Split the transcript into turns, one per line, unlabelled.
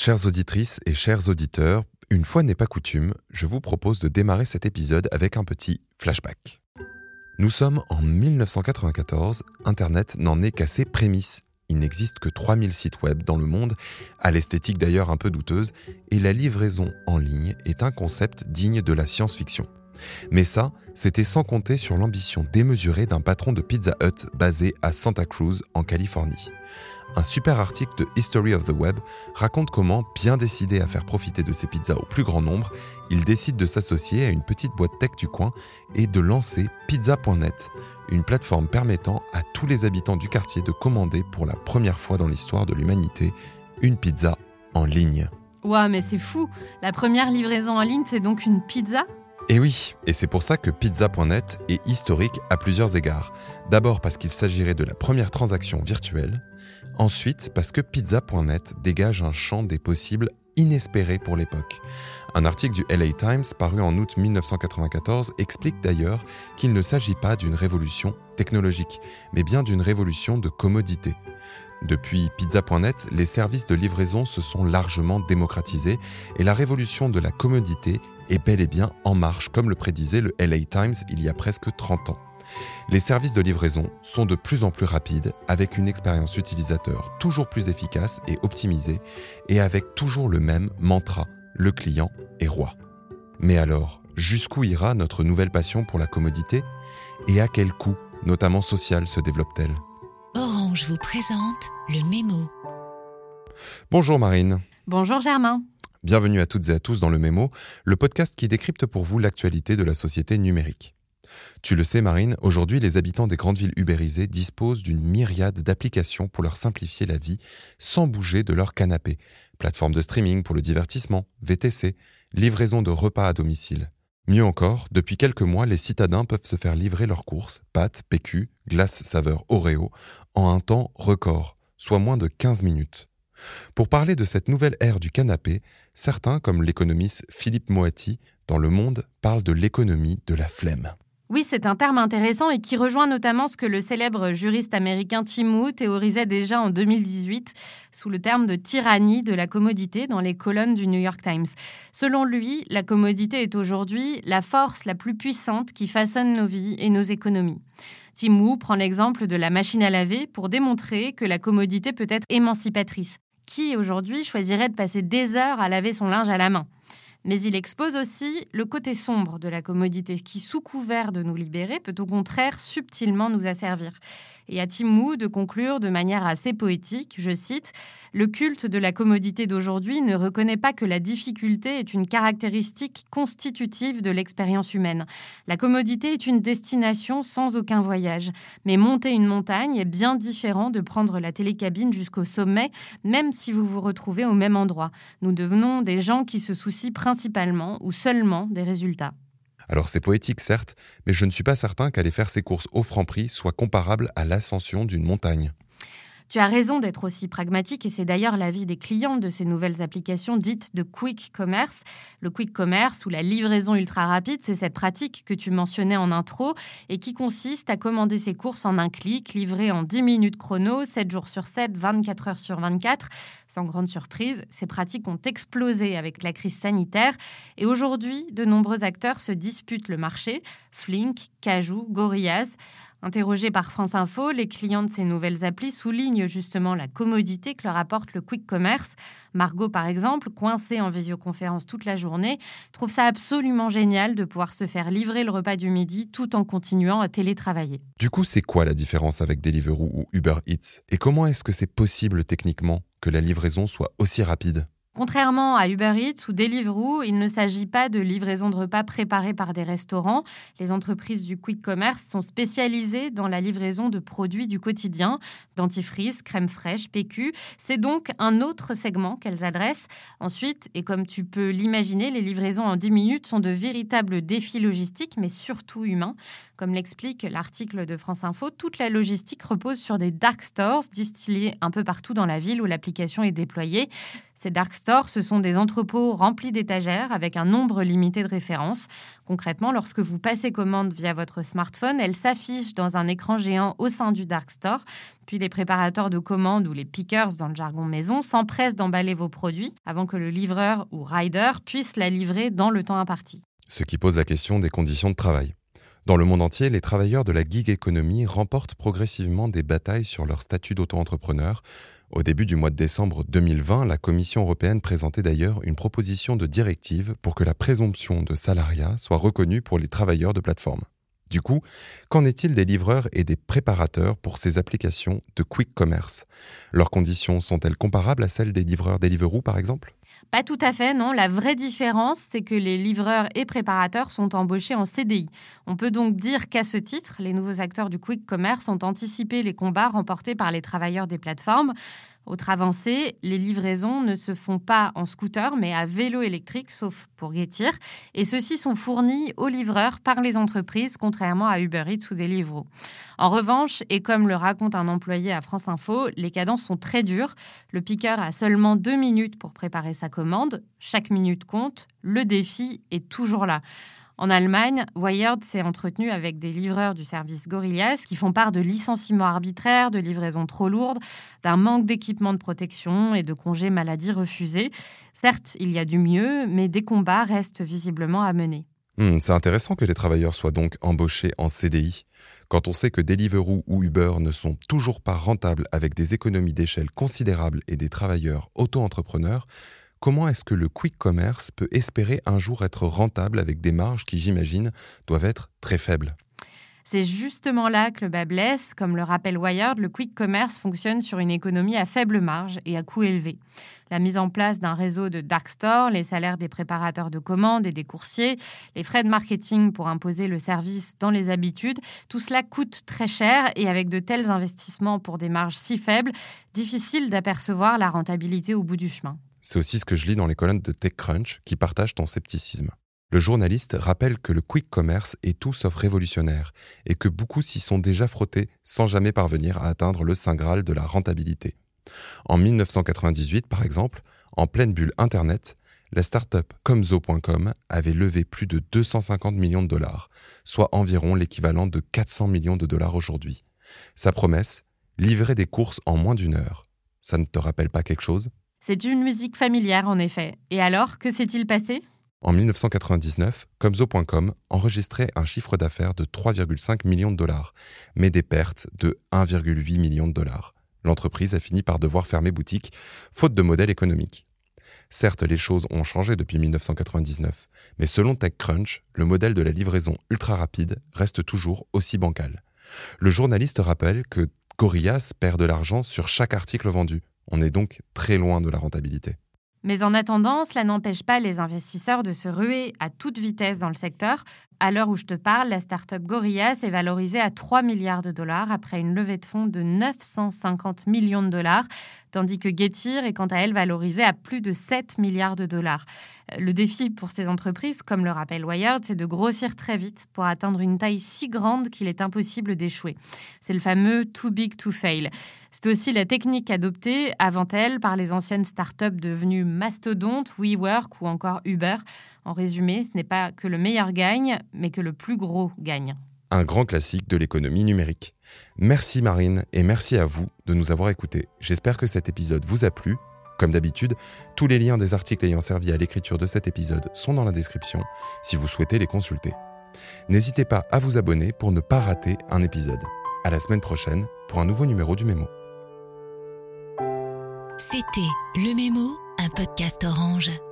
Chères auditrices et chers auditeurs, une fois n'est pas coutume, je vous propose de démarrer cet épisode avec un petit flashback. Nous sommes en 1994, Internet n'en est qu'à ses prémices. Il n'existe que 3000 sites web dans le monde, à l'esthétique d'ailleurs un peu douteuse, et la livraison en ligne est un concept digne de la science-fiction. Mais ça, c'était sans compter sur l'ambition démesurée d'un patron de Pizza Hut basé à Santa Cruz, en Californie. Un super article de History of the Web raconte comment, bien décidé à faire profiter de ses pizzas au plus grand nombre, il décide de s'associer à une petite boîte tech du coin et de lancer Pizza.net, une plateforme permettant à tous les habitants du quartier de commander pour la première fois dans l'histoire de l'humanité une pizza en ligne.
Ouah, mais c'est fou La première livraison en ligne, c'est donc une pizza?
Et oui, et c'est pour ça que Pizza.net est historique à plusieurs égards. D'abord parce qu'il s'agirait de la première transaction virtuelle, ensuite parce que Pizza.net dégage un champ des possibles inespérés pour l'époque. Un article du LA Times paru en août 1994 explique d'ailleurs qu'il ne s'agit pas d'une révolution technologique, mais bien d'une révolution de commodité. Depuis pizza.net, les services de livraison se sont largement démocratisés et la révolution de la commodité est bel et bien en marche, comme le prédisait le LA Times il y a presque 30 ans. Les services de livraison sont de plus en plus rapides, avec une expérience utilisateur toujours plus efficace et optimisée, et avec toujours le même mantra, le client est roi. Mais alors, jusqu'où ira notre nouvelle passion pour la commodité? Et à quel coût, notamment social, se développe-t-elle?
Orange vous présente le mémo.
Bonjour Marine.
Bonjour Germain.
Bienvenue à toutes et à tous dans le Mémo, le podcast qui décrypte pour vous l'actualité de la société numérique. Tu le sais Marine, aujourd'hui les habitants des grandes villes ubérisées disposent d'une myriade d'applications pour leur simplifier la vie sans bouger de leur canapé. Plateforme de streaming pour le divertissement, VTC, livraison de repas à domicile. Mieux encore, depuis quelques mois, les citadins peuvent se faire livrer leurs courses, pâtes, PQ, glace saveur Oreo, en un temps record, soit moins de 15 minutes. Pour parler de cette nouvelle ère du canapé, certains, comme l'économiste Philippe Moati, dans Le Monde, parlent de l'économie de la flemme.
Oui, c'est un terme intéressant et qui rejoint notamment ce que le célèbre juriste américain Tim Wu théorisait déjà en 2018 sous le terme de tyrannie de la commodité dans les colonnes du New York Times. Selon lui, la commodité est aujourd'hui la force la plus puissante qui façonne nos vies et nos économies. Tim Wu prend l'exemple de la machine à laver pour démontrer que la commodité peut être émancipatrice qui aujourd'hui choisirait de passer des heures à laver son linge à la main. Mais il expose aussi le côté sombre de la commodité qui, sous couvert de nous libérer, peut au contraire subtilement nous asservir et à Timou de conclure de manière assez poétique, je cite, Le culte de la commodité d'aujourd'hui ne reconnaît pas que la difficulté est une caractéristique constitutive de l'expérience humaine. La commodité est une destination sans aucun voyage, mais monter une montagne est bien différent de prendre la télécabine jusqu'au sommet, même si vous vous retrouvez au même endroit. Nous devenons des gens qui se soucient principalement ou seulement des résultats.
Alors c'est poétique certes, mais je ne suis pas certain qu'aller faire ses courses au franc prix soit comparable à l'ascension d'une montagne.
Tu as raison d'être aussi pragmatique et c'est d'ailleurs l'avis des clients de ces nouvelles applications dites de quick commerce. Le quick commerce ou la livraison ultra rapide, c'est cette pratique que tu mentionnais en intro et qui consiste à commander ses courses en un clic, livré en 10 minutes chrono, 7 jours sur 7, 24 heures sur 24. Sans grande surprise, ces pratiques ont explosé avec la crise sanitaire et aujourd'hui, de nombreux acteurs se disputent le marché. Flink, Cajou, Gorillaz. Interrogés par France Info, les clients de ces nouvelles applis soulignent justement la commodité que leur apporte le quick commerce. Margot, par exemple, coincée en visioconférence toute la journée, trouve ça absolument génial de pouvoir se faire livrer le repas du midi tout en continuant à télétravailler.
Du coup, c'est quoi la différence avec Deliveroo ou Uber Eats? Et comment est-ce que c'est possible techniquement que la livraison soit aussi rapide?
Contrairement à Uber Eats ou Deliveroo, il ne s'agit pas de livraison de repas préparés par des restaurants. Les entreprises du quick commerce sont spécialisées dans la livraison de produits du quotidien, dentifrice, crème fraîche, PQ. C'est donc un autre segment qu'elles adressent. Ensuite, et comme tu peux l'imaginer, les livraisons en 10 minutes sont de véritables défis logistiques, mais surtout humains. Comme l'explique l'article de France Info, toute la logistique repose sur des dark stores distillés un peu partout dans la ville où l'application est déployée. Ces dark stores, ce sont des entrepôts remplis d'étagères avec un nombre limité de références. Concrètement, lorsque vous passez commande via votre smartphone, elle s'affiche dans un écran géant au sein du dark store. Puis les préparateurs de commandes ou les pickers dans le jargon maison s'empressent d'emballer vos produits avant que le livreur ou rider puisse la livrer dans le temps imparti.
Ce qui pose la question des conditions de travail. Dans le monde entier, les travailleurs de la gig economy remportent progressivement des batailles sur leur statut d'auto-entrepreneur, au début du mois de décembre 2020, la Commission européenne présentait d'ailleurs une proposition de directive pour que la présomption de salariat soit reconnue pour les travailleurs de plateforme. Du coup, qu'en est-il des livreurs et des préparateurs pour ces applications de quick commerce? Leurs conditions sont-elles comparables à celles des livreurs Deliveroo par exemple?
Pas tout à fait, non. La vraie différence, c'est que les livreurs et préparateurs sont embauchés en CDI. On peut donc dire qu'à ce titre, les nouveaux acteurs du quick commerce ont anticipé les combats remportés par les travailleurs des plateformes. Autre avancée, les livraisons ne se font pas en scooter, mais à vélo électrique, sauf pour Getir. Et ceux-ci sont fournis aux livreurs par les entreprises, contrairement à Uber Eats ou Deliveroo. En revanche, et comme le raconte un employé à France Info, les cadences sont très dures. Le picker a seulement deux minutes pour préparer sa commande. Chaque minute compte. Le défi est toujours là. En Allemagne, Wired s'est entretenu avec des livreurs du service Gorillas qui font part de licenciements arbitraires, de livraisons trop lourdes, d'un manque d'équipement de protection et de congés maladie refusés. Certes, il y a du mieux, mais des combats restent visiblement à mener.
Hmm, c'est intéressant que les travailleurs soient donc embauchés en CDI. Quand on sait que Deliveroo ou Uber ne sont toujours pas rentables avec des économies d'échelle considérables et des travailleurs auto-entrepreneurs, comment est-ce que le quick commerce peut espérer un jour être rentable avec des marges qui, j'imagine, doivent être très faibles?
C'est justement là que le bas blesse. Comme le rappelle Wired, le quick commerce fonctionne sur une économie à faible marge et à coût élevé. La mise en place d'un réseau de dark stores, les salaires des préparateurs de commandes et des coursiers, les frais de marketing pour imposer le service dans les habitudes, tout cela coûte très cher et avec de tels investissements pour des marges si faibles, difficile d'apercevoir la rentabilité au bout du chemin.
C'est aussi ce que je lis dans les colonnes de TechCrunch qui partagent ton scepticisme. Le journaliste rappelle que le quick commerce est tout sauf révolutionnaire et que beaucoup s'y sont déjà frottés sans jamais parvenir à atteindre le saint graal de la rentabilité. En 1998, par exemple, en pleine bulle Internet, la start-up Comzo.com avait levé plus de 250 millions de dollars, soit environ l'équivalent de 400 millions de dollars aujourd'hui. Sa promesse Livrer des courses en moins d'une heure. Ça ne te rappelle pas quelque chose?
C'est une musique familière en effet. Et alors, que s'est-il passé?
En 1999, Comzo.com enregistrait un chiffre d'affaires de 3,5 millions de dollars, mais des pertes de 1,8 million de dollars. L'entreprise a fini par devoir fermer boutique, faute de modèle économique. Certes, les choses ont changé depuis 1999, mais selon TechCrunch, le modèle de la livraison ultra rapide reste toujours aussi bancal. Le journaliste rappelle que Gorillas perd de l'argent sur chaque article vendu, on est donc très loin de la rentabilité.
Mais en attendant, cela n'empêche pas les investisseurs de se ruer à toute vitesse dans le secteur. À l'heure où je te parle, la start-up Gorillas est valorisée à 3 milliards de dollars après une levée de fonds de 950 millions de dollars, tandis que Getir est quant à elle valorisée à plus de 7 milliards de dollars. Le défi pour ces entreprises, comme le rappelle Wired, c'est de grossir très vite pour atteindre une taille si grande qu'il est impossible d'échouer. C'est le fameux too big to fail. C'est aussi la technique adoptée avant elle par les anciennes startups devenues mastodontes, WeWork ou encore Uber. En résumé, ce n'est pas que le meilleur gagne, mais que le plus gros gagne.
Un grand classique de l'économie numérique. Merci Marine et merci à vous de nous avoir écoutés. J'espère que cet épisode vous a plu comme d'habitude, tous les liens des articles ayant servi à l'écriture de cet épisode sont dans la description si vous souhaitez les consulter. N'hésitez pas à vous abonner pour ne pas rater un épisode. À la semaine prochaine pour un nouveau numéro du Mémo.
C'était Le Mémo, un podcast orange.